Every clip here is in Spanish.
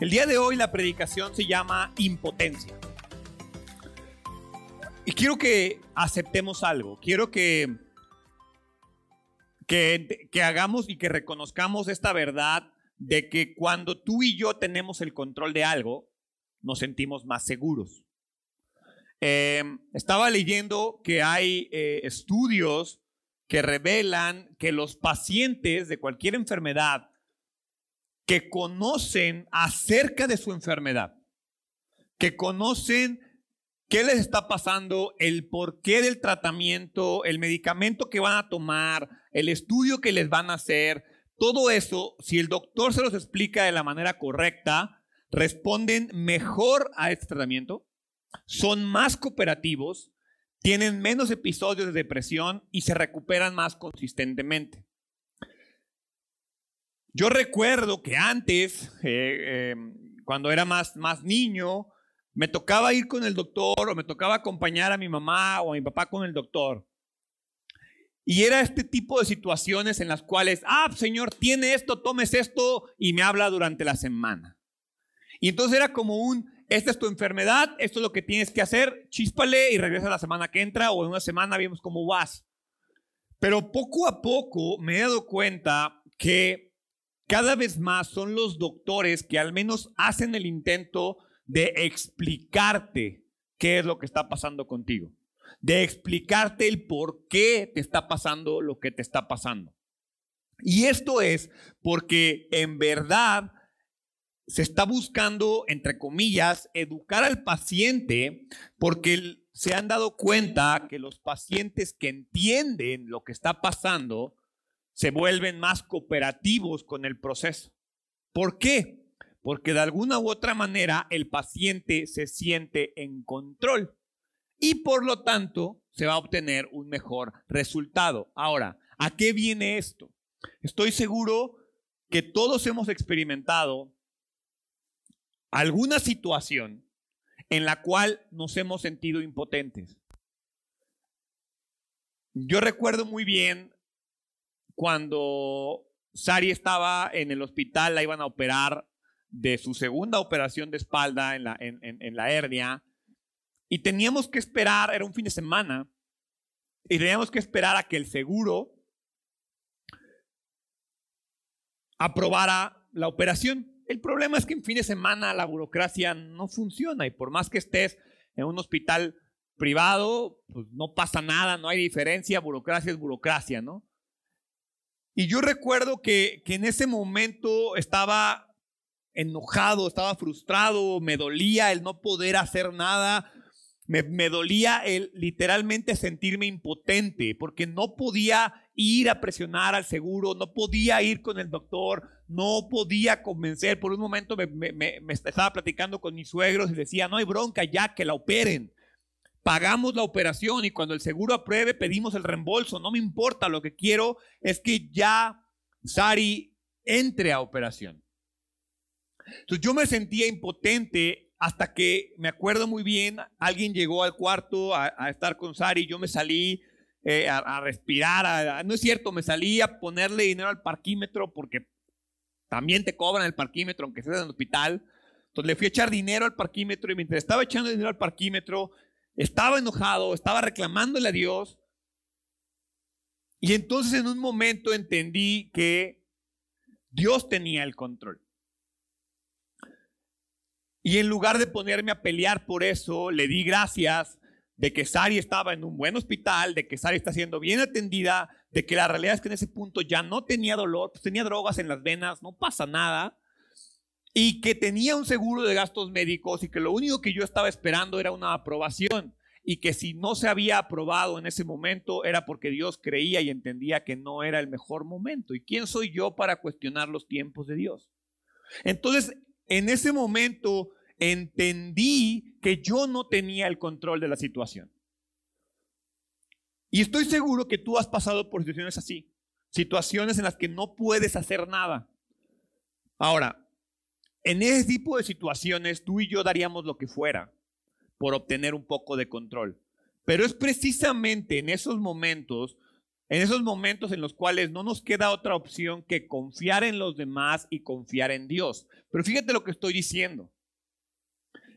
El día de hoy la predicación se llama impotencia. Y quiero que aceptemos algo. Quiero que, que, hagamos y que reconozcamos esta verdad de que cuando tú y yo tenemos el control de algo, nos sentimos más seguros. Eh, estaba leyendo que hay eh, estudios que revelan que los pacientes de cualquier enfermedad que conocen acerca de su enfermedad, que conocen qué les está pasando, el porqué del tratamiento, el medicamento que van a tomar, el estudio que les van a hacer, todo eso, si el doctor se los explica de la manera correcta, responden mejor a este tratamiento, son más cooperativos, tienen menos episodios de depresión y se recuperan más consistentemente. Yo recuerdo que antes, eh, em, cuando era más, más niño, me tocaba ir con el doctor o me tocaba acompañar a mi mamá o a mi papá con el doctor. Y era este tipo de situaciones en las cuales, ah, señor, tiene esto, tomes esto y me habla durante la semana. Y entonces era como un, esta es tu enfermedad, esto es lo que tienes que hacer, chíspale y regresa la semana que entra o en una semana vemos cómo vas. Pero poco a poco me he dado cuenta que cada vez más son los doctores que al menos hacen el intento de explicarte qué es lo que está pasando contigo, de explicarte el por qué te está pasando lo que te está pasando. Y esto es porque en verdad se está buscando, entre comillas, educar al paciente porque se han dado cuenta que los pacientes que entienden lo que está pasando se vuelven más cooperativos con el proceso. ¿Por qué? Porque de alguna u otra manera el paciente se siente en control y por lo tanto se va a obtener un mejor resultado. Ahora, ¿a qué viene esto? Estoy seguro que todos hemos experimentado alguna situación en la cual nos hemos sentido impotentes. Yo recuerdo muy bien cuando Sari estaba en el hospital, la iban a operar de su segunda operación de espalda en la, en, la hernia, y teníamos que esperar, era un fin de semana, y teníamos que esperar a que el seguro aprobara la operación. El problema es que en fin de semana la burocracia no funciona y por más que estés en un hospital privado, pues no pasa nada, no hay diferencia, burocracia es burocracia, ¿no? Y yo recuerdo que, que en ese momento estaba enojado, estaba frustrado, me dolía el no poder hacer nada, me, dolía el literalmente sentirme impotente porque no podía ir a presionar al seguro, no podía ir con el doctor, no podía convencer. Por un momento me, me, estaba platicando con mis suegros y decía, no hay bronca, ya que la operen. Pagamos la operación y cuando el seguro apruebe pedimos el reembolso. No me importa, lo que quiero es que ya Sari entre a operación. Entonces yo me sentía impotente hasta que me acuerdo muy bien, alguien llegó al cuarto a, estar con Sari, yo me salí eh, a, respirar, no es cierto, me salí a ponerle dinero al parquímetro porque también te cobran el parquímetro, aunque estés en el hospital. Entonces le fui a echar dinero al parquímetro y mientras estaba echando dinero al parquímetro, estaba enojado, estaba reclamándole a Dios. Y entonces en un momento entendí que Dios tenía el control. Y en lugar de ponerme a pelear por eso, le di gracias de que Sari estaba en un buen hospital, de que Sari está siendo bien atendida, de que la realidad es que en ese punto ya no tenía dolor, pues tenía drogas en las venas, no pasa nada, y que tenía un seguro de gastos médicos y que lo único que yo estaba esperando era una aprobación y que si no se había aprobado en ese momento era porque Dios creía y entendía que no era el mejor momento. ¿Y quién soy yo para cuestionar los tiempos de Dios? Entonces, en ese momento entendí que yo no tenía el control de la situación. Y estoy seguro que tú has pasado por situaciones así, situaciones en las que no puedes hacer nada. Ahora, en ese tipo de situaciones tú y yo daríamos lo que fuera por obtener un poco de control. Pero es precisamente en esos momentos En esos momentos en los cuales no nos queda otra opción que confiar en los demás y confiar en Dios. Pero fíjate lo que estoy diciendo.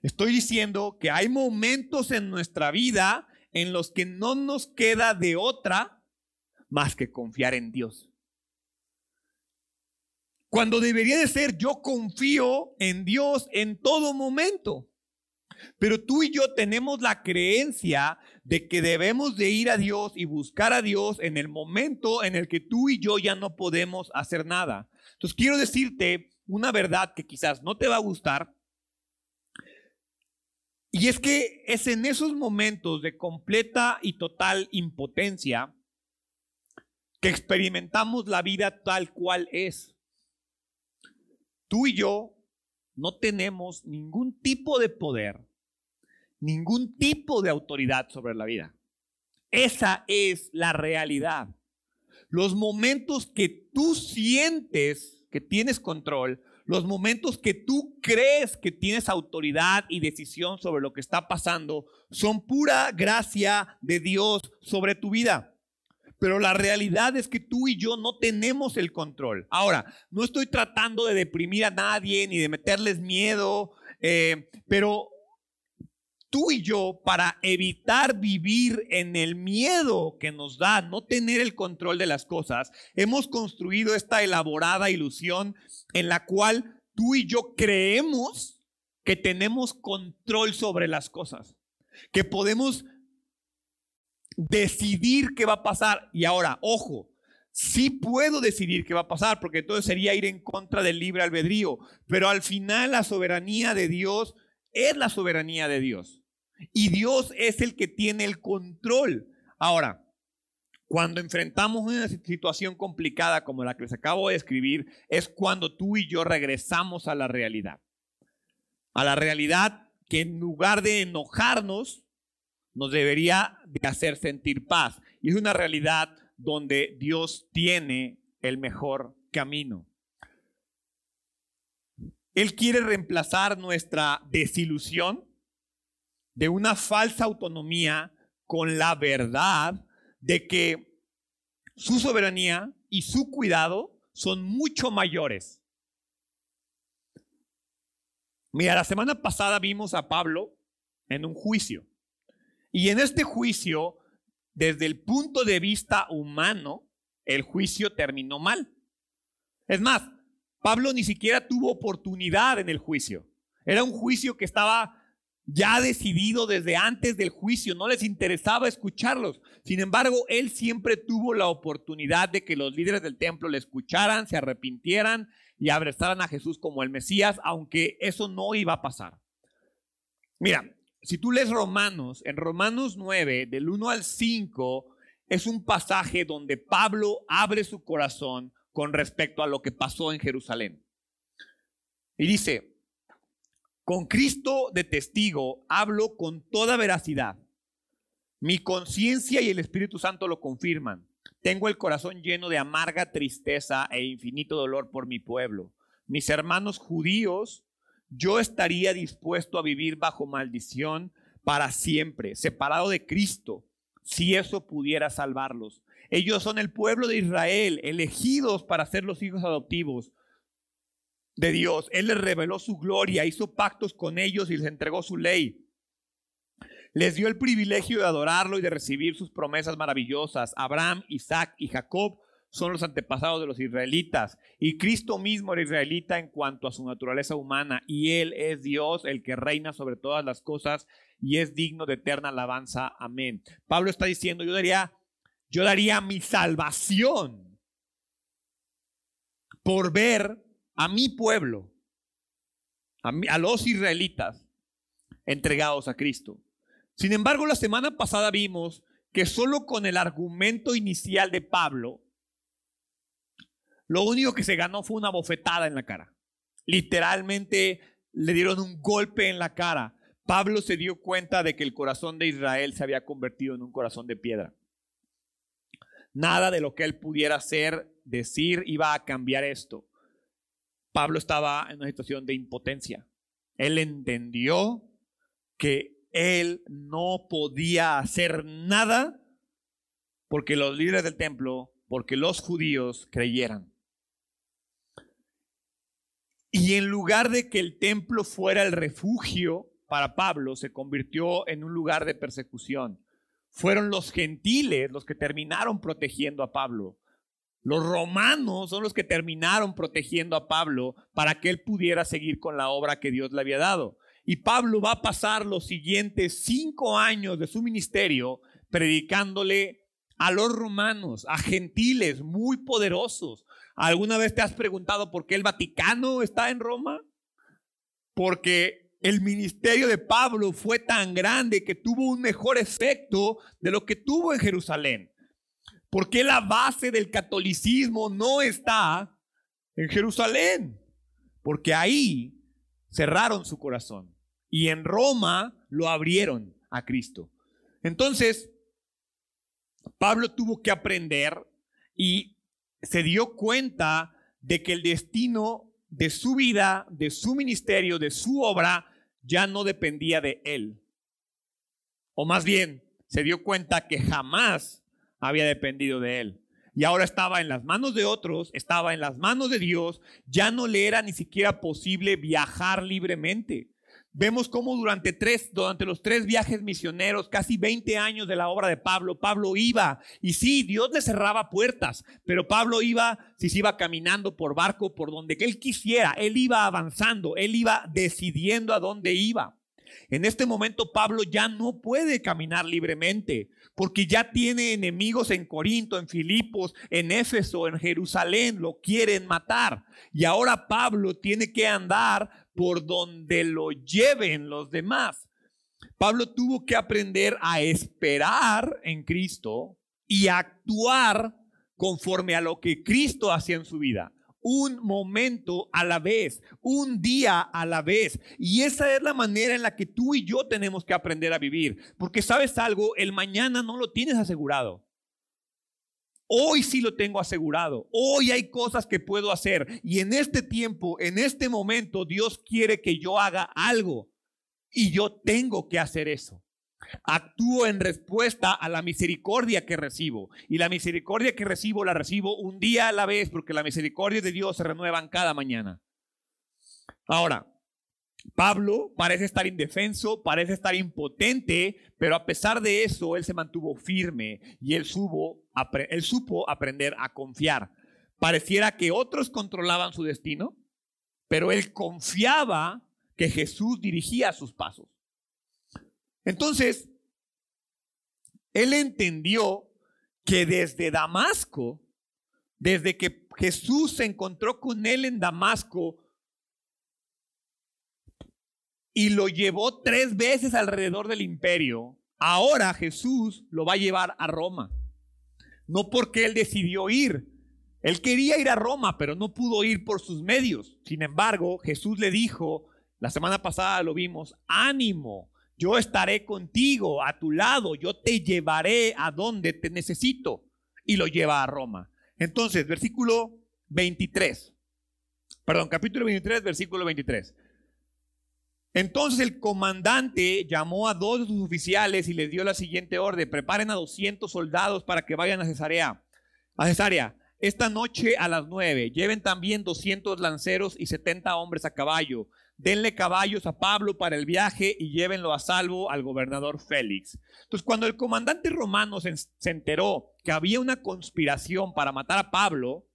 Estoy diciendo que hay momentos en nuestra vida en los que no nos queda de otra más que confiar en Dios. Cuando debería de ser yo confío en Dios en todo momento. Pero tú y yo tenemos la creencia de que debemos de ir a Dios y buscar a Dios en el momento en el que tú y yo ya no podemos hacer nada. Entonces quiero decirte una verdad que quizás no te va a gustar. Y es que es en esos momentos de completa y total impotencia que experimentamos la vida tal cual es. Tú y yo no tenemos ningún tipo de poder ningún tipo de autoridad sobre la vida. Esa es la realidad. Los momentos que tú sientes que tienes control, los momentos que tú crees que tienes autoridad y decisión sobre lo que está pasando, son pura gracia de Dios sobre tu vida. Pero la realidad es que tú y yo no tenemos el control. Ahora, no estoy tratando de deprimir a nadie ni de meterles miedo, eh, pero tú y yo, para evitar vivir en el miedo que nos da no tener el control de las cosas, hemos construido esta elaborada ilusión en la cual tú y yo creemos que tenemos control sobre las cosas, que podemos decidir qué va a pasar. Y ahora, ojo, sí puedo decidir qué va a pasar, porque entonces sería ir en contra del libre albedrío, pero al final la soberanía de Dios es la soberanía de Dios. Y Dios es el que tiene el control. Ahora, cuando enfrentamos una situación complicada como la que les acabo de escribir, es cuando tú y yo regresamos a la realidad. A la realidad que en lugar de enojarnos, nos debería de hacer sentir paz. Y es una realidad donde Dios tiene el mejor camino. Él quiere reemplazar nuestra desilusión de una falsa autonomía con la verdad de que su soberanía y su cuidado son mucho mayores. Mira, la semana pasada vimos a Pablo en un juicio. Y en este juicio, desde el punto de vista humano, el juicio terminó mal. Es más, Pablo ni siquiera tuvo oportunidad en el juicio. Era un juicio que estaba ya decidido desde antes del juicio, no les interesaba escucharlos. Sin embargo, él siempre tuvo la oportunidad de que los líderes del templo le escucharan, se arrepintieran y abrazaran a Jesús como el Mesías, aunque eso no iba a pasar. Mira, si tú lees Romanos, en Romanos 9, del 1 al 5, es un pasaje donde Pablo abre su corazón con respecto a lo que pasó en Jerusalén. Y dice, con Cristo de testigo hablo con toda veracidad. Mi conciencia y el Espíritu Santo lo confirman. Tengo el corazón lleno de amarga tristeza e infinito dolor por mi pueblo. Mis hermanos judíos, yo estaría dispuesto a vivir bajo maldición para siempre, separado de Cristo, si eso pudiera salvarlos. Ellos son el pueblo de Israel, elegidos para ser los hijos adoptivos de Dios. Él les reveló su gloria, hizo pactos con ellos y les entregó su ley. Les dio el privilegio de adorarlo y de recibir sus promesas maravillosas. Abraham, Isaac y Jacob son los antepasados de los israelitas. Y Cristo mismo era israelita en cuanto a su naturaleza humana. Y Él es Dios, el que reina sobre todas las cosas y es digno de eterna alabanza. Amén. Pablo está diciendo, yo daría, yo daría mi salvación por ver a mi pueblo, a, los israelitas entregados a Cristo. Sin embargo, la semana pasada vimos que solo con el argumento inicial de Pablo, lo único que se ganó fue una bofetada en la cara. Literalmente le dieron un golpe en la cara. Pablo se dio cuenta de que el corazón de Israel se había convertido en un corazón de piedra. Nada de lo que él pudiera hacer, decir, iba a cambiar esto. Pablo estaba en una situación de impotencia. Él entendió que él no podía hacer nada porque los líderes del templo, porque los judíos creyeran. Y en lugar de que el templo fuera el refugio para Pablo, se convirtió en un lugar de persecución. Fueron los gentiles los que terminaron protegiendo a Pablo. Los romanos son los que terminaron protegiendo a Pablo para que él pudiera seguir con la obra que Dios le había dado. Y Pablo va a pasar los siguientes cinco años de su ministerio predicándole a los romanos, a gentiles muy poderosos. ¿Alguna vez te has preguntado por qué el Vaticano está en Roma? Porque el ministerio de Pablo fue tan grande que tuvo un mejor efecto de lo que tuvo en Jerusalén. ¿Por qué la base del catolicismo no está en Jerusalén? Porque ahí cerraron su corazón y en Roma lo abrieron a Cristo. Entonces, Pablo tuvo que aprender y se dio cuenta de que el destino de su vida, de su ministerio, de su obra, ya no dependía de él. O más bien, se dio cuenta que jamás había dependido de él. Y ahora estaba en las manos de otros, estaba en las manos de Dios, ya no le era ni siquiera posible viajar libremente. Vemos cómo durante, tres, durante los tres viajes misioneros, casi 20 años de la obra de Pablo, Pablo iba, y sí, Dios le cerraba puertas, pero Pablo iba, si se iba caminando por barco, por donde él quisiera, él iba avanzando, él iba decidiendo a dónde iba. En este momento Pablo ya no puede caminar libremente, porque ya tiene enemigos en Corinto, en Filipos, en Éfeso, en Jerusalén, lo quieren matar. Y ahora Pablo tiene que andar por donde lo lleven los demás. Pablo tuvo que aprender a esperar en Cristo y actuar conforme a lo que Cristo hacía en su vida. Un momento a la vez, un día a la vez. Y esa es la manera en la que tú y yo tenemos que aprender a vivir. Porque sabes algo, el mañana no lo tienes asegurado. Hoy sí lo tengo asegurado. Hoy hay cosas que puedo hacer. Y en este tiempo, en este momento, Dios quiere que yo haga algo. Y yo tengo que hacer eso. Actúo en respuesta a la misericordia que recibo. Y la misericordia que recibo la recibo un día a la vez porque la misericordia de Dios se renuevan cada mañana. Ahora, Pablo parece estar indefenso, parece estar impotente, pero a pesar de eso, él se mantuvo firme y él, supo aprender a confiar. Pareciera que otros controlaban su destino, pero él confiaba que Jesús dirigía sus pasos. Entonces, él entendió que desde Damasco, desde que Jesús se encontró con él en Damasco, y lo llevó tres veces alrededor del imperio, ahora Jesús lo va a llevar a Roma. No porque él decidió ir. Él quería ir a Roma, pero no pudo ir por sus medios. Sin embargo, Jesús le dijo, la semana pasada lo vimos, ánimo, yo estaré contigo, a tu lado, yo te llevaré a donde te necesito. Y lo lleva a Roma. Entonces, versículo 23. Perdón, capítulo 23, versículo 23. Entonces el comandante llamó a dos de sus oficiales y les dio la siguiente orden: preparen a 200 soldados para que vayan a Cesarea. A Cesarea, esta noche a las 9. Lleven también 200 lanceros y 70 hombres a caballo. Denle caballos a Pablo para el viaje y llévenlo a salvo al gobernador Félix. Entonces, cuando el comandante romano se, se enteró que había una conspiración para matar a Pablo,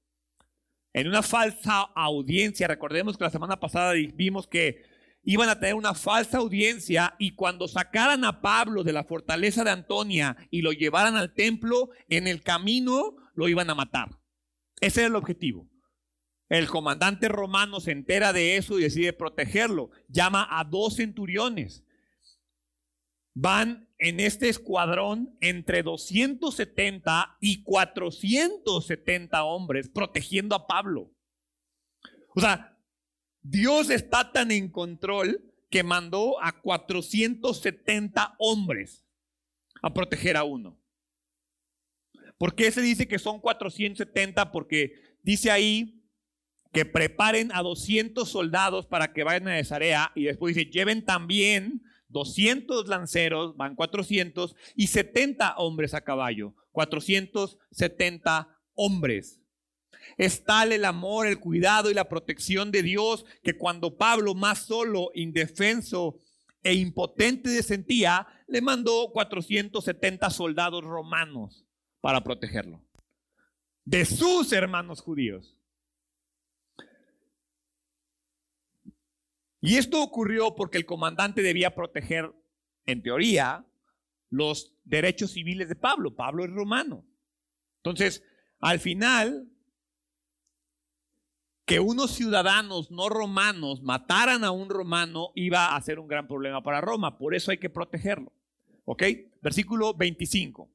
en una falsa audiencia, recordemos que la semana pasada vimos que iban a tener una falsa audiencia y cuando sacaran a Pablo de la fortaleza de Antonia y lo llevaran al templo, en el camino lo iban a matar. Ese era el objetivo. El comandante romano se entera de eso y decide protegerlo. Llama a dos centuriones. Van en este escuadrón entre 270 y 470 hombres protegiendo a Pablo. O sea, Dios está tan en control que mandó a 470 hombres a proteger a uno. ¿Por qué se dice que son 470? Porque dice ahí que preparen a 200 soldados para que vayan a Cesarea y después dice, lleven también 200 lanceros, van 400, y 70 hombres a caballo, 470 hombres. Es tal el amor, el cuidado y la protección de Dios que cuando Pablo, más solo, indefenso e impotente se sentía, le mandó 470 soldados romanos para protegerlo. De sus hermanos judíos. Y esto ocurrió porque el comandante debía proteger, en teoría, los derechos civiles de Pablo. Pablo es romano. Entonces, al final, que unos ciudadanos no romanos mataran a un romano iba a ser un gran problema para Roma. Por eso hay que protegerlo. ¿Ok? Versículo 25.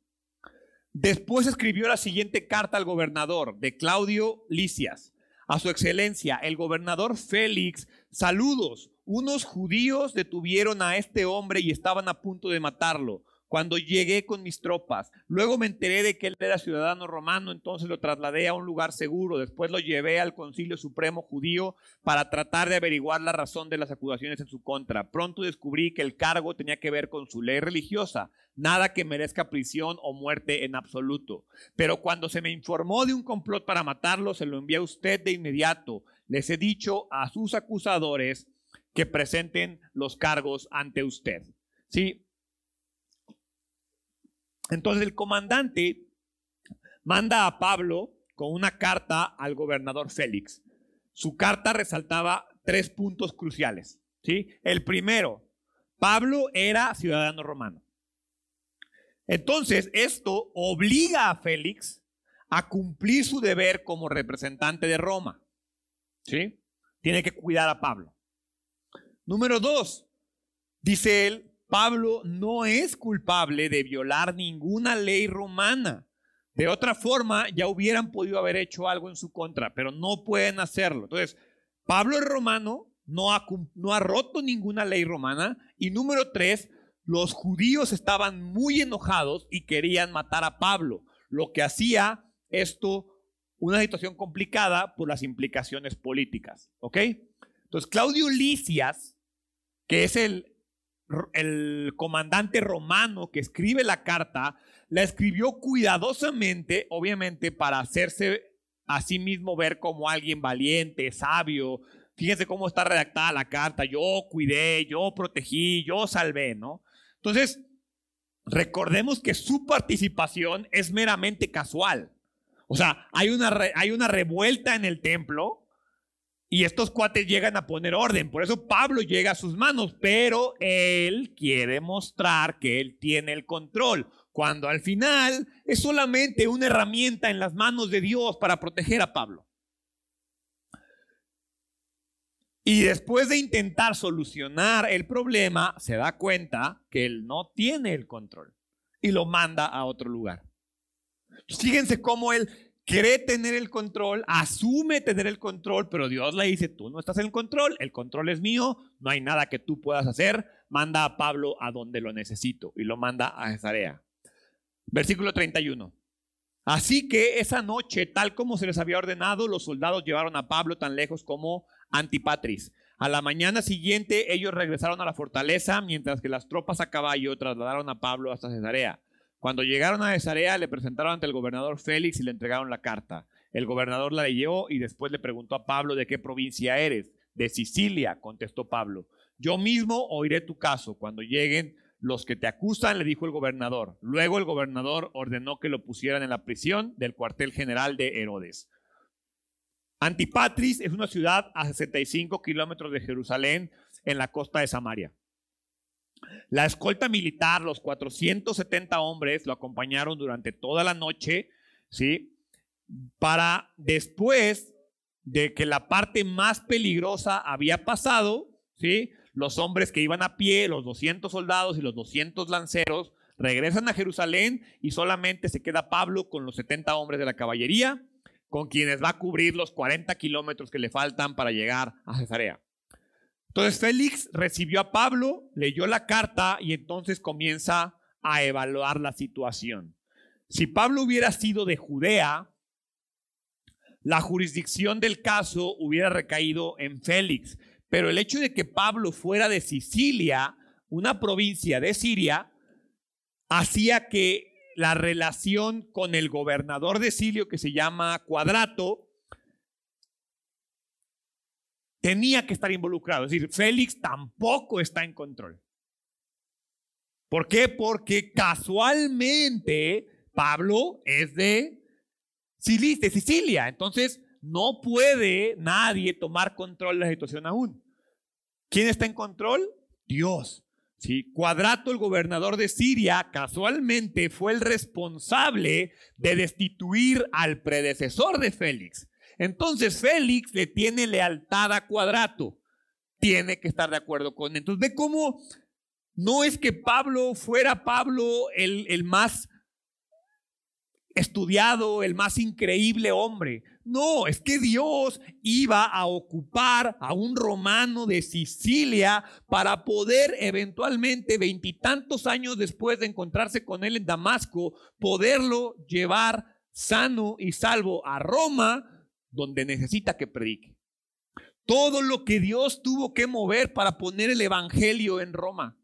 Después escribió la siguiente carta al gobernador de Claudio Licias. A su excelencia, el gobernador Félix, saludos. Unos judíos detuvieron a este hombre y estaban a punto de matarlo cuando llegué con mis tropas. Luego me enteré de que él era ciudadano romano, entonces lo trasladé a un lugar seguro. Después lo llevé al Concilio Supremo Judío para tratar de averiguar la razón de las acusaciones en su contra. Pronto descubrí que el cargo tenía que ver con su ley religiosa, nada que merezca prisión o muerte en absoluto. Pero cuando se me informó de un complot para matarlo, se lo envié a usted de inmediato. Les he dicho a sus acusadores que presenten los cargos ante usted. Sí, entonces el comandante manda a Pablo con una carta al gobernador Félix. Su carta resaltaba tres puntos cruciales. ¿sí? El primero, Pablo era ciudadano romano. Entonces, esto obliga a Félix a cumplir su deber como representante de Roma. ¿sí? Tiene que cuidar a Pablo. Número dos, dice él, Pablo no es culpable de violar ninguna ley romana. De otra forma, ya hubieran podido haber hecho algo en su contra, pero no pueden hacerlo. Entonces, Pablo es romano, no ha, no ha roto ninguna ley romana. Y número tres, los judíos estaban muy enojados y querían matar a Pablo, lo que hacía esto una situación complicada por las implicaciones políticas. ¿Ok? Entonces, Claudio Licias, que es el el comandante romano que escribe la carta, la escribió cuidadosamente, obviamente, para hacerse a sí mismo ver como alguien valiente, sabio. Fíjense cómo está redactada la carta. Yo cuidé, yo protegí, yo salvé, ¿no? Entonces, recordemos que su participación es meramente casual. O sea, hay una, hay una revuelta en el templo y estos cuates llegan a poner orden. Por eso Pablo llega a sus manos, pero él quiere mostrar que él tiene el control, cuando al final es solamente una herramienta en las manos de Dios para proteger a Pablo. Y después de intentar solucionar el problema, se da cuenta que él no tiene el control y lo manda a otro lugar. Fíjense cómo él cree tener el control, asume tener el control, pero Dios le dice, tú no estás en control, el control es mío, no hay nada que tú puedas hacer, manda a Pablo a donde lo necesito y lo manda a Cesarea. Versículo 31. Así que esa noche, tal como se les había ordenado, los soldados llevaron a Pablo tan lejos como Antipatris. A la mañana siguiente ellos regresaron a la fortaleza, mientras que las tropas a caballo trasladaron a Pablo hasta Cesarea. Cuando llegaron a Cesarea, le presentaron ante el gobernador Félix y le entregaron la carta. El gobernador la leyó y después le preguntó a Pablo de qué provincia eres. De Sicilia, contestó Pablo. Yo mismo oiré tu caso. Cuando lleguen los que te acusan, le dijo el gobernador. Luego el gobernador ordenó que lo pusieran en la prisión del cuartel general de Herodes. Antipatris es una ciudad a 65 kilómetros de Jerusalén en la costa de Samaria. La escolta militar, los 470 hombres, lo acompañaron durante toda la noche, ¿sí? Para después de que la parte más peligrosa había pasado, ¿sí? Los hombres que iban a pie, los 200 soldados y los 200 lanceros, regresan a Jerusalén y solamente se queda Pablo con los 70 hombres de la caballería, con quienes va a cubrir los 40 kilómetros que le faltan para llegar a Cesarea. Entonces Félix recibió a Pablo, leyó la carta y entonces comienza a evaluar la situación. Si Pablo hubiera sido de Judea, la jurisdicción del caso hubiera recaído en Félix, pero el hecho de que Pablo fuera de Sicilia una provincia de Siria, hacía que la relación con el gobernador de Sirio, que se llama Cuadrato, tenía que estar involucrado. Es decir, Félix tampoco está en control. ¿Por qué? Porque casualmente Pablo es de Sicilia. Entonces, no puede nadie tomar control de la situación aún. ¿Quién está en control? Dios. ¿Sí? Cuadrato, el gobernador de Siria, casualmente fue el responsable de destituir al predecesor de Félix. Entonces Félix le tiene lealtad a Cuadrato. Tiene que estar de acuerdo con él. Entonces ve cómo no es que Pablo fuera Pablo el, el más estudiado, el más increíble hombre. No, es que Dios iba a ocupar a un romano de Sicilia para poder eventualmente, veintitantos años después de encontrarse con él en Damasco, poderlo llevar sano y salvo a Roma, donde necesita que predique. Todo lo que Dios tuvo que mover para poner el Evangelio en Roma.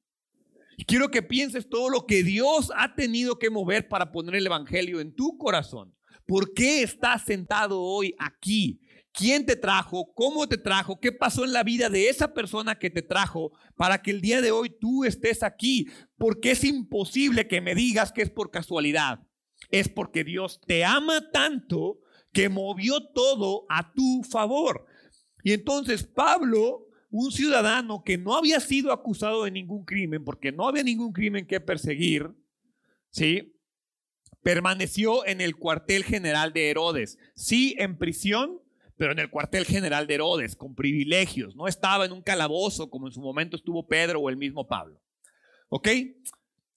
Quiero que pienses todo lo que Dios ha tenido que mover para poner el Evangelio en tu corazón. ¿Por qué estás sentado hoy aquí? ¿Quién te trajo? ¿Cómo te trajo? ¿Qué pasó en la vida de esa persona que te trajo para que el día de hoy tú estés aquí? Porque es imposible que me digas que es por casualidad. Es porque Dios te ama tanto que movió todo a tu favor. Y entonces Pablo un ciudadano que no había sido acusado de ningún crimen, porque no había ningún crimen que perseguir, ¿sí? Permaneció en el cuartel general de Herodes. Sí, en prisión, pero en el cuartel general de Herodes, con privilegios. No estaba en un calabozo como en su momento estuvo Pedro o el mismo Pablo. ¿Ok?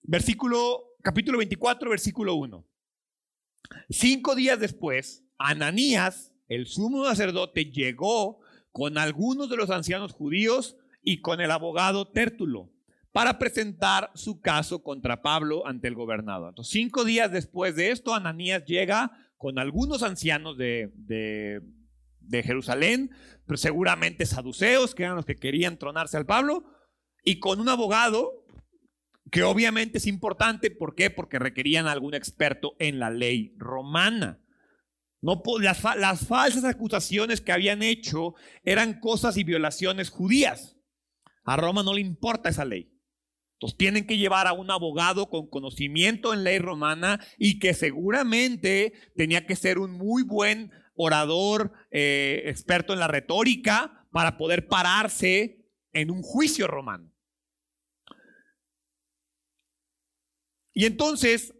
Versículo, capítulo 24, versículo 1. Cinco días después, Ananías, el sumo sacerdote, llegó con algunos de los ancianos judíos y con el abogado Tértulo para presentar su caso contra Pablo ante el gobernador. Entonces, cinco días después de esto, Ananías llega con algunos ancianos de, de, Jerusalén, pero seguramente saduceos, que eran los que querían tronarse al Pablo, y con un abogado que obviamente es importante, ¿por qué? Porque requerían algún experto en la ley romana. No, las, las falsas acusaciones que habían hecho eran cosas y violaciones judías. A Roma no le importa esa ley. Entonces tienen que llevar a un abogado con conocimiento en ley romana y que seguramente tenía que ser un muy buen orador, eh, experto en la retórica, para poder pararse en un juicio romano. Y entonces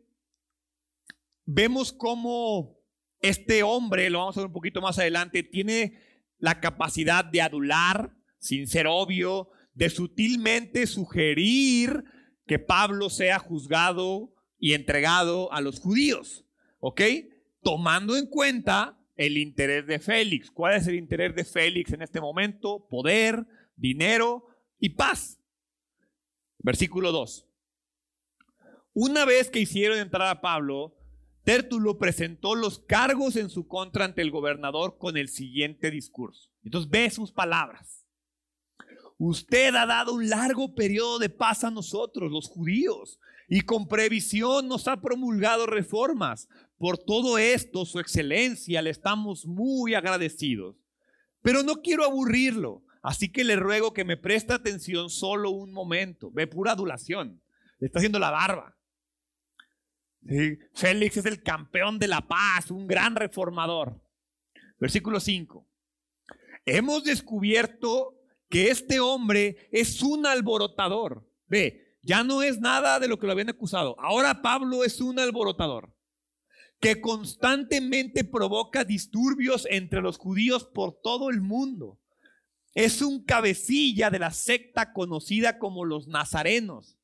vemos cómo este hombre, lo vamos a ver un poquito más adelante, tiene la capacidad de adular, sin ser obvio, de sutilmente sugerir que Pablo sea juzgado y entregado a los judíos, ¿ok? Tomando en cuenta el interés de Félix. ¿Cuál es el interés de Félix en este momento? Poder, dinero y paz. Versículo 2. Una vez que hicieron entrar a Pablo, Tértulo presentó los cargos en su contra ante el gobernador con el siguiente discurso. Entonces ve sus palabras. Usted ha dado un largo periodo de paz a nosotros, los judíos, y con previsión nos ha promulgado reformas. Por todo esto, su excelencia, le estamos muy agradecidos. Pero no quiero aburrirlo, así que le ruego que me preste atención solo un momento. Ve pura adulación. Le está haciendo la barba. Félix es el campeón de la paz, un gran reformador. Versículo 5. Hemos descubierto que este hombre es un alborotador. Ve, ya no es nada de lo que lo habían acusado. Ahora Pablo es un alborotador que constantemente provoca disturbios entre los judíos por todo el mundo. Es un cabecilla de la secta conocida como los nazarenos.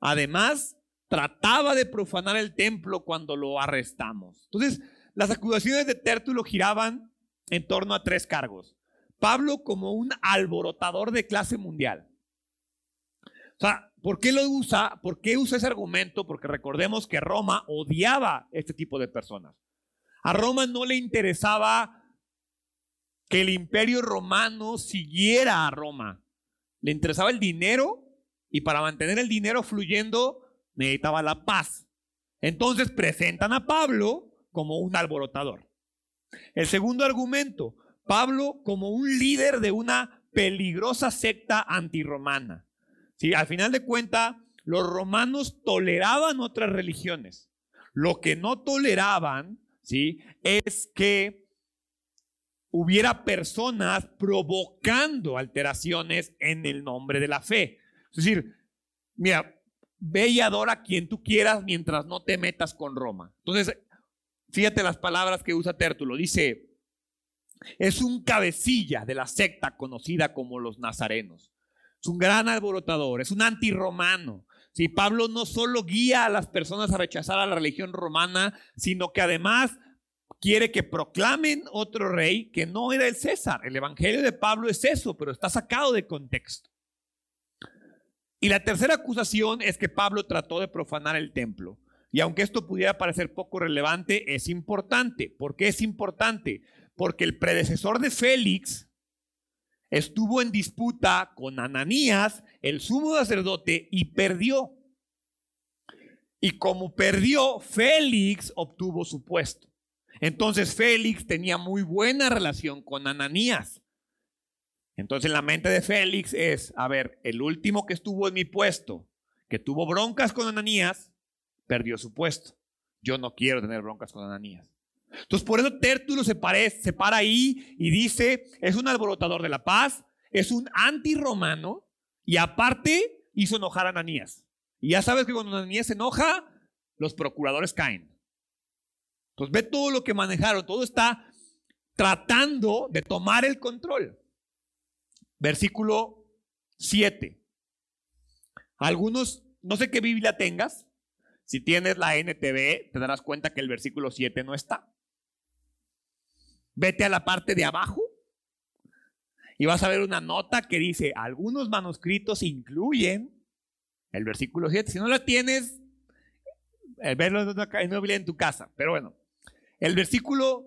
Además, trataba de profanar el templo cuando lo arrestamos. Entonces, las acusaciones de Tértulo giraban en torno a tres cargos. Pablo como un alborotador de clase mundial. O sea, ¿por qué lo usa? ¿Por qué usa ese argumento? Porque recordemos que Roma odiaba este tipo de personas. A Roma no le interesaba que el imperio romano siguiera a Roma. Le interesaba el dinero y para mantener el dinero fluyendo necesitaba la paz. Entonces presentan a Pablo como un alborotador. El segundo argumento, Pablo como un líder de una peligrosa secta antirromana. ¿Sí? Al final de cuentas, los romanos toleraban otras religiones. Lo que no toleraban ¿sí? es que hubiera personas provocando alteraciones en el nombre de la fe. Es decir, mira, ve y adora a quien tú quieras mientras no te metas con Roma. Entonces, fíjate las palabras que usa Tértulo. Dice, es un cabecilla de la secta conocida como los nazarenos. Es un gran alborotador, es un antirromano. Si Pablo no solo guía a las personas a rechazar a la religión romana, sino que además quiere que proclamen otro rey que no era el César. El evangelio de Pablo es eso, pero está sacado de contexto. Y la tercera acusación es que Pablo trató de profanar el templo. Y aunque esto pudiera parecer poco relevante, es importante. ¿Por qué es importante? Porque el predecesor de Félix estuvo en disputa con Ananías, el sumo sacerdote, y perdió. Y como perdió, Félix obtuvo su puesto. Entonces Félix tenía muy buena relación con Ananías. Entonces la mente de Félix es, a ver, el último que estuvo en mi puesto, que tuvo broncas con Ananías, perdió su puesto. Yo no quiero tener broncas con Ananías. Entonces por eso Tértulo se, se para ahí y dice, es un alborotador de la paz, es un antirromano y aparte hizo enojar a Ananías. Y ya sabes que cuando Ananías se enoja, los procuradores caen. Entonces ve todo lo que manejaron, todo está tratando de tomar el control. Versículo 7. Algunos, no sé qué Biblia tengas, si tienes la NTV, te darás cuenta que el versículo 7 no está. Vete a la parte de abajo y vas a ver una nota que dice, algunos manuscritos incluyen el versículo 7. Si no la tienes, el verlo en Biblia en tu casa. Pero bueno, el versículo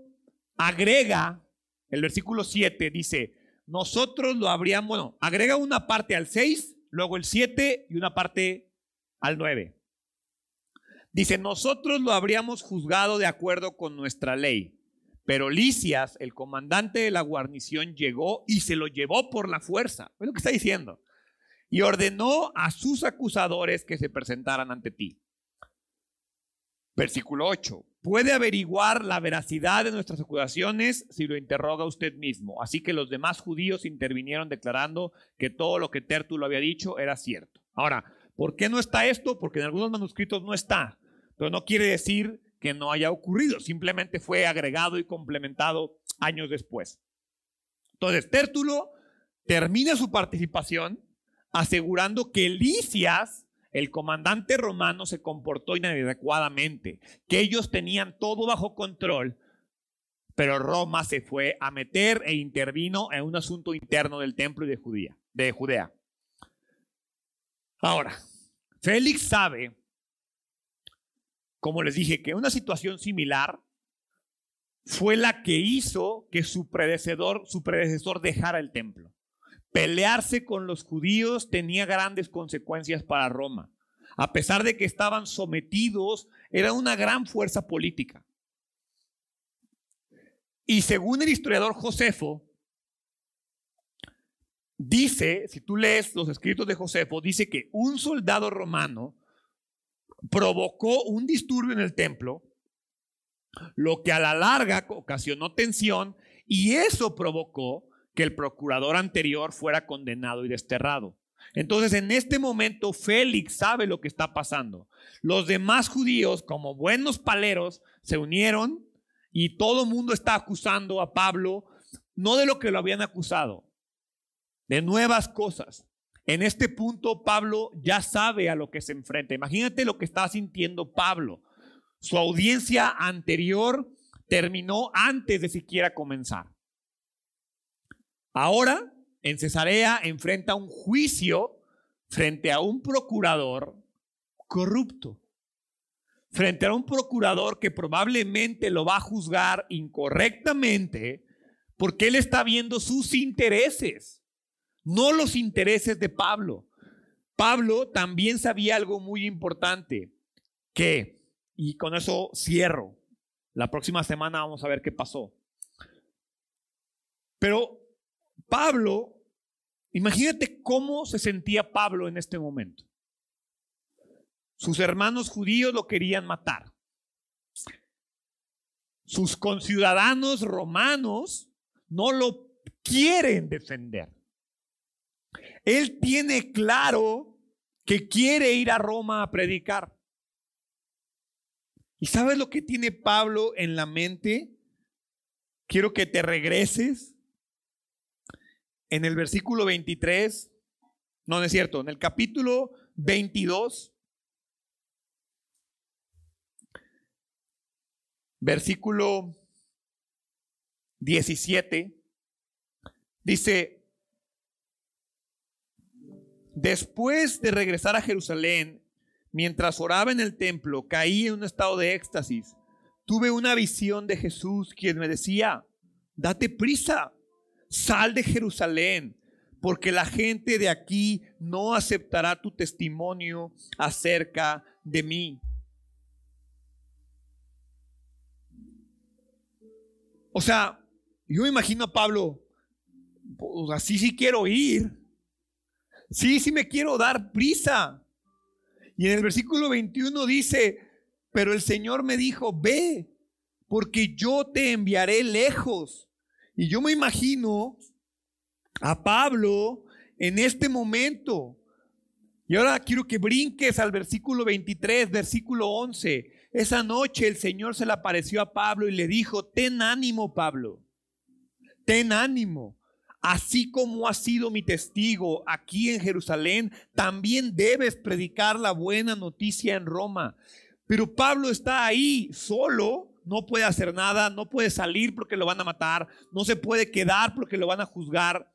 agrega, el versículo 7 dice, nosotros lo habríamos, bueno, agrega una parte al 6, luego el 7 y una parte al 9. Dice, nosotros lo habríamos juzgado de acuerdo con nuestra ley, pero Licias, el comandante de la guarnición, llegó y se lo llevó por la fuerza. Es lo que está diciendo. Y ordenó a sus acusadores que se presentaran ante ti. Versículo 8 puede averiguar la veracidad de nuestras acusaciones si lo interroga usted mismo. Así que los demás judíos intervinieron declarando que todo lo que Tértulo había dicho era cierto. Ahora, ¿por qué no está esto? Porque en algunos manuscritos no está, pero no quiere decir que no haya ocurrido, simplemente fue agregado y complementado años después. Entonces, Tértulo termina su participación asegurando que Licias el comandante romano se comportó inadecuadamente, que ellos tenían todo bajo control, pero Roma se fue a meter e intervino en un asunto interno del templo de Judea. De Judea. Ahora, Félix sabe, como les dije, que una situación similar fue la que hizo que su predecesor, su predecesor dejara el templo. Pelearse con los judíos tenía grandes consecuencias para Roma. A pesar de que estaban sometidos, era una gran fuerza política. Y según el historiador Josefo, dice, si tú lees los escritos de Josefo, dice que un soldado romano provocó un disturbio en el templo, lo que a la larga ocasionó tensión y eso provocó que el procurador anterior fuera condenado y desterrado. Entonces, en este momento, Félix sabe lo que está pasando. Los demás judíos, como buenos paleros, se unieron y todo el mundo está acusando a Pablo, no de lo que lo habían acusado, de nuevas cosas. En este punto, Pablo ya sabe a lo que se enfrenta. Imagínate lo que está sintiendo Pablo. Su audiencia anterior terminó antes de siquiera comenzar. Ahora, en Cesarea, enfrenta un juicio frente a un procurador corrupto, frente a un procurador que probablemente lo va a juzgar incorrectamente porque él está viendo sus intereses, no los intereses de Pablo. Pablo también sabía algo muy importante, que, y con eso cierro, la próxima semana vamos a ver qué pasó. Pero Pablo, imagínate cómo se sentía Pablo en este momento. Sus hermanos judíos lo querían matar. Sus conciudadanos romanos no lo quieren defender. Él tiene claro que quiere ir a Roma a predicar. ¿Y sabes lo que tiene Pablo en la mente? Quiero que te regreses en el versículo 23. No, no es cierto, en el capítulo 22, versículo 17, dice, Después de regresar a Jerusalén, mientras oraba en el templo, caí en un estado de éxtasis. Tuve una visión de Jesús quien me decía, date prisa, sal de Jerusalén, porque la gente de aquí no aceptará tu testimonio acerca de mí. O sea, yo me imagino a Pablo, pues así sí quiero ir. Sí, sí me quiero dar prisa. Y en el versículo 21 dice, pero el Señor me dijo, ve, porque yo te enviaré lejos. Y yo me imagino a Pablo en este momento. Y ahora quiero que brinques al versículo 23, versículo 11. Esa noche el Señor se le apareció a Pablo y le dijo, ten ánimo, Pablo, ten ánimo así como has sido mi testigo aquí en Jerusalén, también debes predicar la buena noticia en Roma. Pero Pablo está ahí solo, no puede hacer nada, no puede salir porque lo van a matar, no se puede quedar porque lo van a juzgar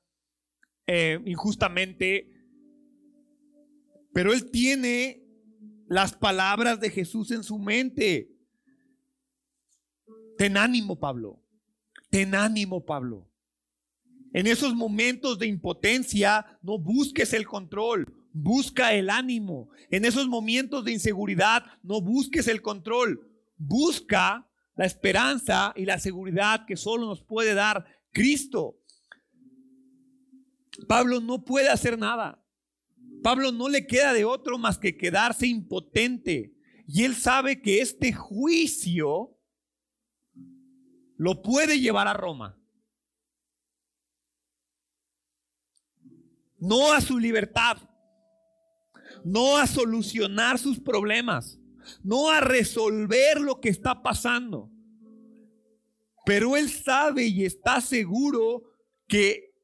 eh, injustamente. Pero él tiene las palabras de Jesús en su mente. Ten ánimo, Pablo. Ten ánimo, Pablo. En esos momentos de impotencia, no busques el control, busca el ánimo. En esos momentos de inseguridad, no busques el control, busca la esperanza y la seguridad que solo nos puede dar Cristo. Pablo no puede hacer nada. Pablo no le queda de otro más que quedarse impotente. Y él sabe que este juicio lo puede llevar a Roma. no a su libertad, no a solucionar sus problemas, no a resolver lo que está pasando. Pero él sabe y está seguro que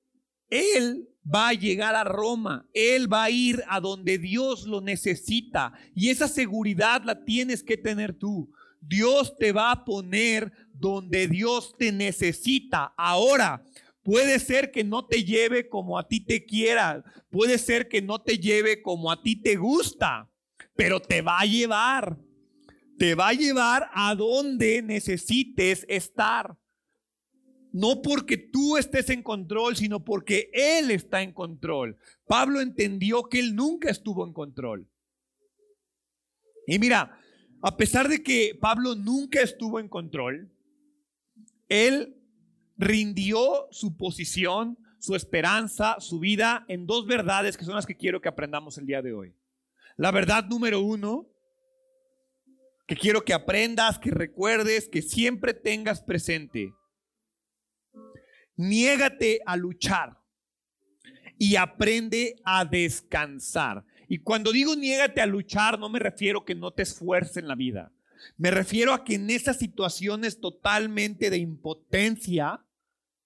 él va a llegar a Roma, él va a ir a donde Dios lo necesita y esa seguridad la tienes que tener tú. Dios te va a poner donde Dios te necesita. Ahora, Puede ser que no te lleve como a ti te quiera. Puede ser que no te lleve como a ti te gusta. Pero te va a llevar. Te va a llevar a donde necesites estar. No porque tú estés en control, sino porque Él está en control. Pablo entendió que Él nunca estuvo en control. Y mira, a pesar de que Pablo nunca estuvo en control, Él rindió su posición, su esperanza, su vida en dos verdades que son las que quiero que aprendamos el día de hoy. La verdad número uno, que quiero que aprendas, que recuerdes, que siempre tengas presente. Niégate a luchar y aprende a descansar. Y cuando digo niégate a luchar, no me refiero que no te esfuerces en la vida. Me refiero a que en esas situaciones totalmente de impotencia,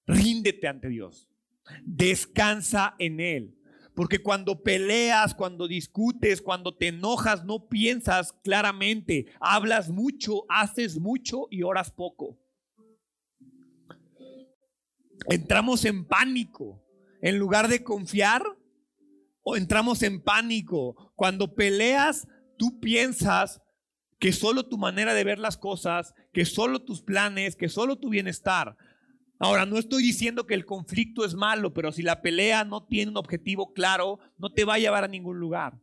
ríndete ante Dios. Descansa en Él. Porque cuando peleas, cuando discutes, cuando te enojas, no piensas claramente. Hablas mucho, haces mucho y oras poco. Entramos en pánico. En lugar de confiar, o entramos en pánico. Cuando peleas, tú piensas que solo tu manera de ver las cosas, que solo tus planes, que solo tu bienestar. Ahora, no estoy diciendo que el conflicto es malo, pero si la pelea no tiene un objetivo claro, no te va a llevar a ningún lugar.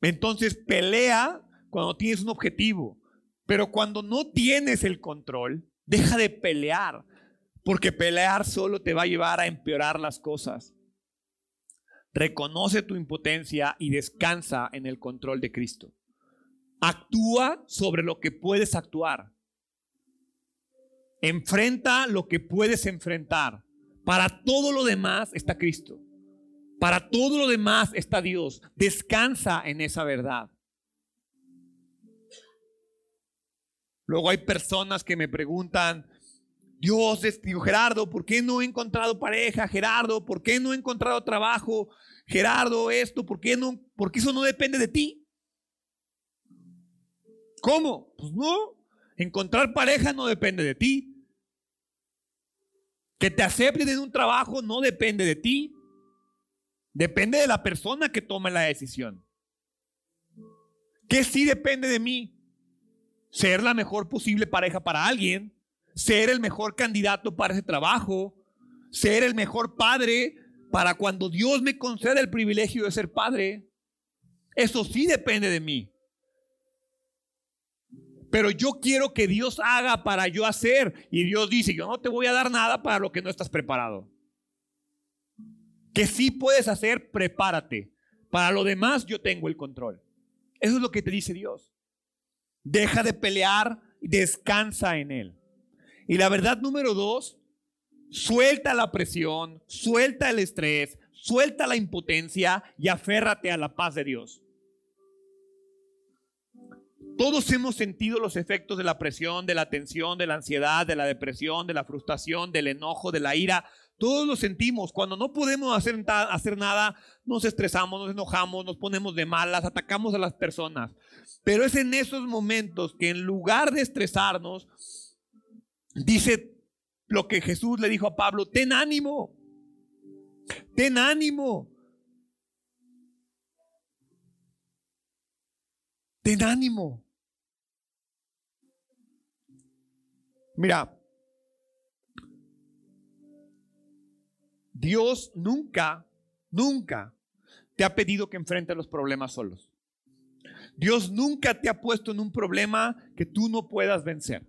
Entonces, pelea cuando tienes un objetivo, pero cuando no tienes el control, deja de pelear, porque pelear solo te va a llevar a empeorar las cosas. Reconoce tu impotencia y descansa en el control de Cristo. Actúa sobre lo que puedes actuar. Enfrenta lo que puedes enfrentar. Para todo lo demás está Cristo. Para todo lo demás está Dios. Descansa en esa verdad. Luego hay personas que me preguntan, Dios, digo, Gerardo, ¿por qué no he encontrado pareja? Gerardo, ¿por qué no he encontrado trabajo? Gerardo, esto, ¿por qué no? Porque eso no depende de ti. ¿Cómo? Pues no. Encontrar pareja no depende de ti. Que te acepten en un trabajo no depende de ti. Depende de la persona que tome la decisión. ¿Qué sí depende de mí? Ser la mejor posible pareja para alguien, ser el mejor candidato para ese trabajo, ser el mejor padre para cuando Dios me conceda el privilegio de ser padre. Eso sí depende de mí. Pero yo quiero que Dios haga para yo hacer. Y Dios dice, yo no te voy a dar nada para lo que no estás preparado. Que sí puedes hacer, prepárate. Para lo demás yo tengo el control. Eso es lo que te dice Dios. Deja de pelear descansa en Él. Y la verdad número dos, suelta la presión, suelta el estrés, suelta la impotencia y aférrate a la paz de Dios. Todos hemos sentido los efectos de la presión, de la tensión, de la ansiedad, de la depresión, de la frustración, del enojo, de la ira. Todos lo sentimos. Cuando no podemos hacer, hacer nada, nos estresamos, nos enojamos, nos ponemos de malas, atacamos a las personas. Pero es en esos momentos que en lugar de estresarnos, dice lo que Jesús le dijo a Pablo, ten ánimo, ten ánimo. Ten ánimo. Mira, Dios nunca, nunca te ha pedido que enfrentes los problemas solos. Dios nunca te ha puesto en un problema que tú no puedas vencer.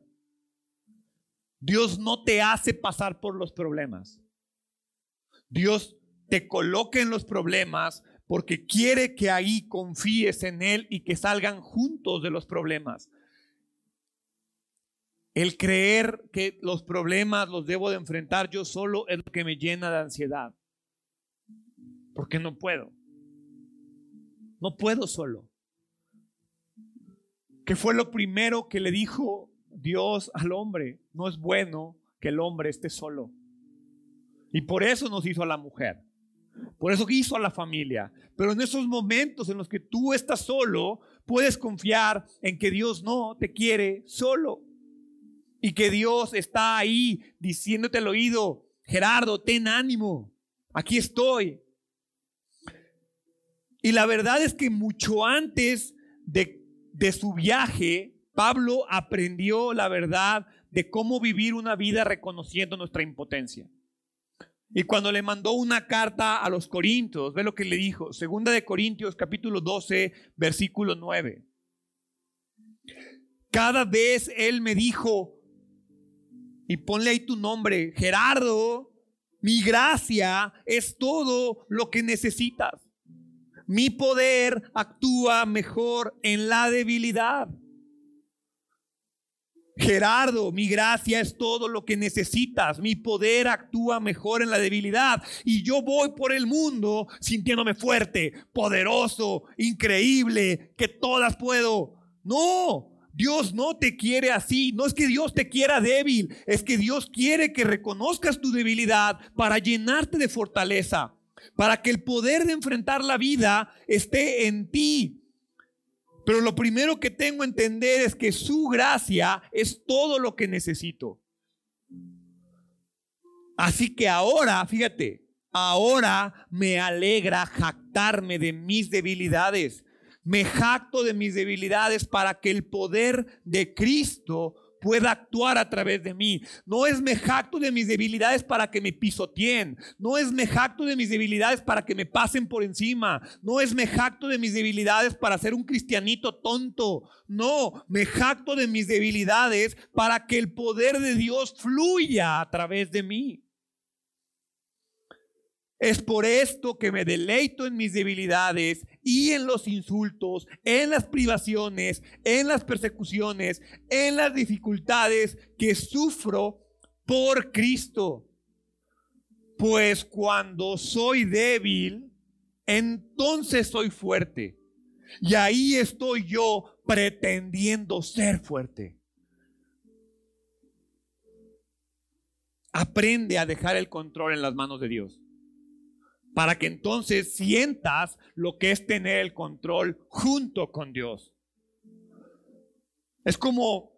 Dios no te hace pasar por los problemas. Dios te coloca en los problemas porque quiere que ahí confíes en Él y que salgan juntos de los problemas. El creer que los problemas los debo de enfrentar yo solo es lo que me llena de ansiedad. Porque no puedo. No puedo solo. ¿Qué fue lo primero que le dijo Dios al hombre? No es bueno que el hombre esté solo. Y por eso nos hizo a la mujer. Por eso hizo a la familia. Pero en esos momentos en los que tú estás solo, puedes confiar en que Dios no te quiere solo. Y que Dios está ahí diciéndote al oído, Gerardo, ten ánimo, aquí estoy. Y la verdad es que mucho antes de, de su viaje, Pablo aprendió la verdad de cómo vivir una vida reconociendo nuestra impotencia. Y cuando le mandó una carta a los Corintios, ve lo que le dijo, segunda de Corintios capítulo 12, versículo 9. Cada vez él me dijo, y ponle ahí tu nombre, Gerardo, mi gracia es todo lo que necesitas. Mi poder actúa mejor en la debilidad. Gerardo, mi gracia es todo lo que necesitas. Mi poder actúa mejor en la debilidad. Y yo voy por el mundo sintiéndome fuerte, poderoso, increíble, que todas puedo. No, Dios no te quiere así. No es que Dios te quiera débil, es que Dios quiere que reconozcas tu debilidad para llenarte de fortaleza, para que el poder de enfrentar la vida esté en ti. Pero lo primero que tengo que entender es que su gracia es todo lo que necesito. Así que ahora, fíjate, ahora me alegra jactarme de mis debilidades me jacto de mis debilidades para que el poder de Cristo pueda actuar a través de mí. No es me jacto de mis debilidades para que me pisoteen. No es me jacto de mis debilidades para que me pasen por encima. No es me jacto de mis debilidades para ser un cristianito tonto. No, me jacto de mis debilidades para que el poder de Dios fluya a través de mí. Es por esto que me deleito en mis debilidades y en los insultos, en las privaciones, en las persecuciones, en las dificultades que sufro por Cristo. Pues cuando soy débil, entonces soy fuerte. Y ahí estoy yo pretendiendo ser fuerte. Aprende a dejar el control en las manos de Dios para que entonces sientas lo que es tener el control junto con Dios. Es como,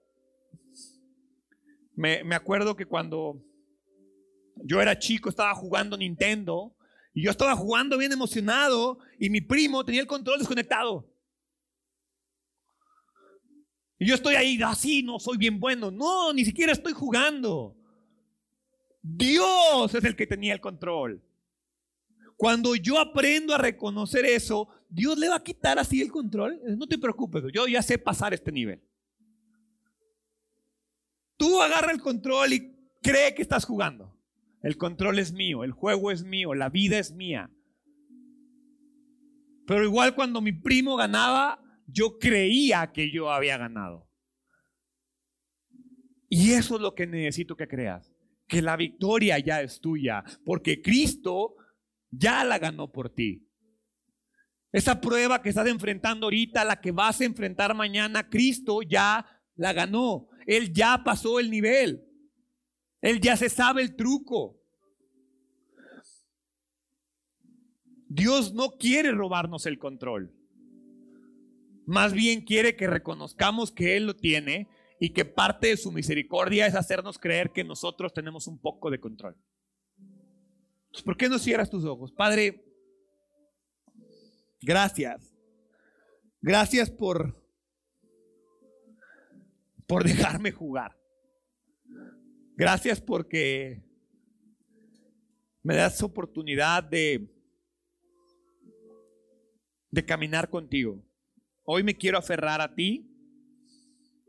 me, acuerdo que cuando yo era chico estaba jugando Nintendo y yo estaba jugando bien emocionado y mi primo tenía el control desconectado. Y yo estoy ahí, así, ah, no soy bien bueno. No, ni siquiera estoy jugando. Dios es el que tenía el control. Cuando yo aprendo a reconocer eso, Dios le va a quitar así el control. No te preocupes, yo ya sé pasar este nivel. Tú agarra el control y cree que estás jugando. El control es mío, el juego es mío, la vida es mía. Pero igual cuando mi primo ganaba, yo creía que yo había ganado. Y eso es lo que necesito que creas, que la victoria ya es tuya, porque Cristo ya la ganó por ti. Esa prueba que estás enfrentando ahorita, la que vas a enfrentar mañana, Cristo ya la ganó. Él ya pasó el nivel. Él ya se sabe el truco. Dios no quiere robarnos el control. Más bien quiere que reconozcamos que Él lo tiene y que parte de su misericordia es hacernos creer que nosotros tenemos un poco de control. ¿Por qué no cierras tus ojos? Padre, gracias. Gracias por, por dejarme jugar. Gracias porque me das oportunidad de, de caminar contigo. Hoy me quiero aferrar a ti.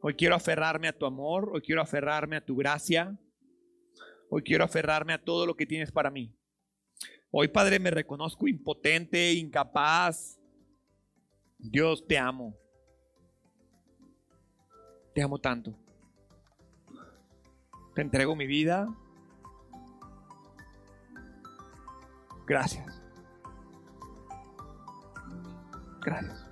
Hoy quiero aferrarme a tu amor. Hoy quiero aferrarme a tu gracia. Hoy quiero aferrarme a todo lo que tienes para mí. Hoy, Padre, me reconozco impotente, incapaz. Dios, te amo. Te amo tanto. Te entrego mi vida. Gracias. Gracias.